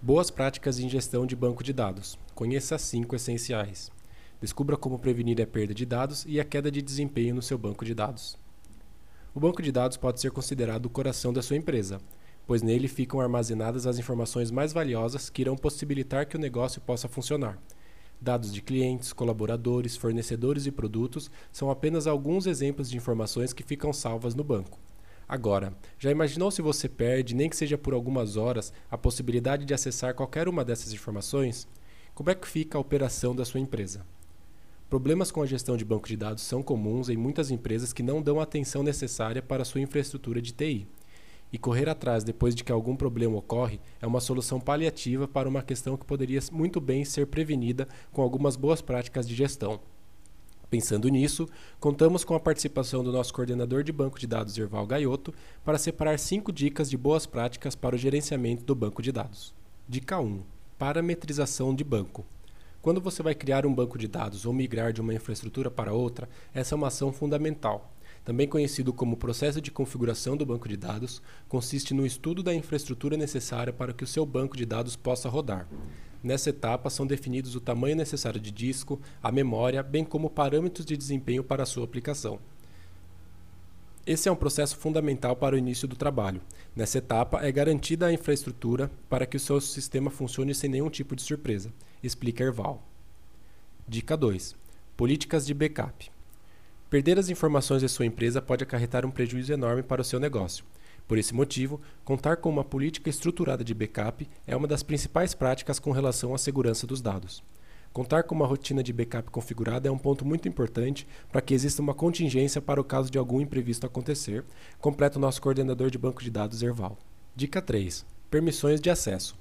Boas práticas em gestão de banco de dados. Conheça cinco essenciais. Descubra como prevenir a perda de dados e a queda de desempenho no seu banco de dados. O banco de dados pode ser considerado o coração da sua empresa, pois nele ficam armazenadas as informações mais valiosas que irão possibilitar que o negócio possa funcionar. Dados de clientes, colaboradores, fornecedores e produtos são apenas alguns exemplos de informações que ficam salvas no banco. Agora, já imaginou se você perde, nem que seja por algumas horas, a possibilidade de acessar qualquer uma dessas informações? Como é que fica a operação da sua empresa? Problemas com a gestão de banco de dados são comuns em muitas empresas que não dão a atenção necessária para sua infraestrutura de TI. E correr atrás depois de que algum problema ocorre é uma solução paliativa para uma questão que poderia muito bem ser prevenida com algumas boas práticas de gestão. Pensando nisso, contamos com a participação do nosso coordenador de banco de dados, Erval Gaioto, para separar cinco dicas de boas práticas para o gerenciamento do banco de dados. Dica 1: Parametrização de banco. Quando você vai criar um banco de dados ou migrar de uma infraestrutura para outra, essa é uma ação fundamental. Também conhecido como processo de configuração do banco de dados, consiste no estudo da infraestrutura necessária para que o seu banco de dados possa rodar. Nessa etapa são definidos o tamanho necessário de disco, a memória, bem como parâmetros de desempenho para a sua aplicação. Esse é um processo fundamental para o início do trabalho. Nessa etapa é garantida a infraestrutura para que o seu sistema funcione sem nenhum tipo de surpresa, explica Erval. Dica 2: Políticas de backup. Perder as informações de sua empresa pode acarretar um prejuízo enorme para o seu negócio. Por esse motivo, contar com uma política estruturada de backup é uma das principais práticas com relação à segurança dos dados. Contar com uma rotina de backup configurada é um ponto muito importante para que exista uma contingência para o caso de algum imprevisto acontecer, completa o nosso coordenador de banco de dados Erval. Dica 3: Permissões de acesso.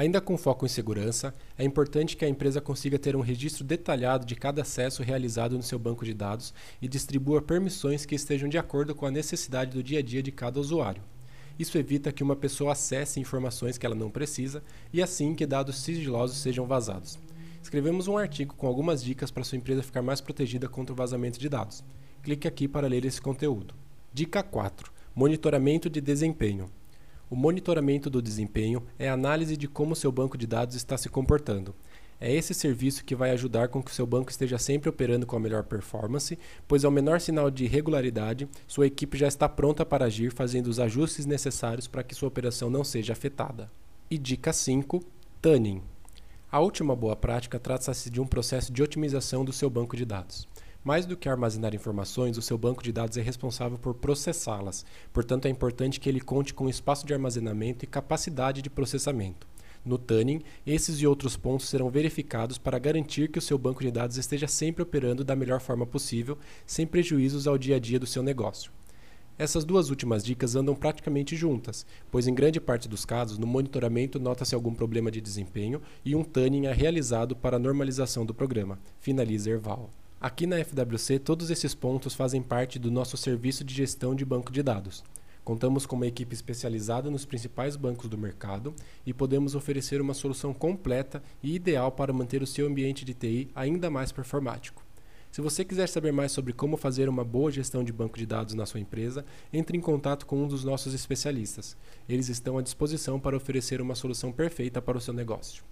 Ainda com foco em segurança, é importante que a empresa consiga ter um registro detalhado de cada acesso realizado no seu banco de dados e distribua permissões que estejam de acordo com a necessidade do dia a dia de cada usuário. Isso evita que uma pessoa acesse informações que ela não precisa e assim que dados sigilosos sejam vazados. Escrevemos um artigo com algumas dicas para sua empresa ficar mais protegida contra o vazamento de dados. Clique aqui para ler esse conteúdo. Dica 4: Monitoramento de desempenho. O monitoramento do desempenho é a análise de como seu banco de dados está se comportando. É esse serviço que vai ajudar com que seu banco esteja sempre operando com a melhor performance, pois ao menor sinal de irregularidade, sua equipe já está pronta para agir fazendo os ajustes necessários para que sua operação não seja afetada. E dica 5: Tuning. A última boa prática trata-se de um processo de otimização do seu banco de dados. Mais do que armazenar informações, o seu banco de dados é responsável por processá-las, portanto, é importante que ele conte com espaço de armazenamento e capacidade de processamento. No Tuning, esses e outros pontos serão verificados para garantir que o seu banco de dados esteja sempre operando da melhor forma possível, sem prejuízos ao dia a dia do seu negócio. Essas duas últimas dicas andam praticamente juntas, pois em grande parte dos casos, no monitoramento nota-se algum problema de desempenho e um tuning é realizado para a normalização do programa. Finaliza Erval. Aqui na FWC, todos esses pontos fazem parte do nosso serviço de gestão de banco de dados. Contamos com uma equipe especializada nos principais bancos do mercado e podemos oferecer uma solução completa e ideal para manter o seu ambiente de TI ainda mais performático. Se você quiser saber mais sobre como fazer uma boa gestão de banco de dados na sua empresa, entre em contato com um dos nossos especialistas. Eles estão à disposição para oferecer uma solução perfeita para o seu negócio.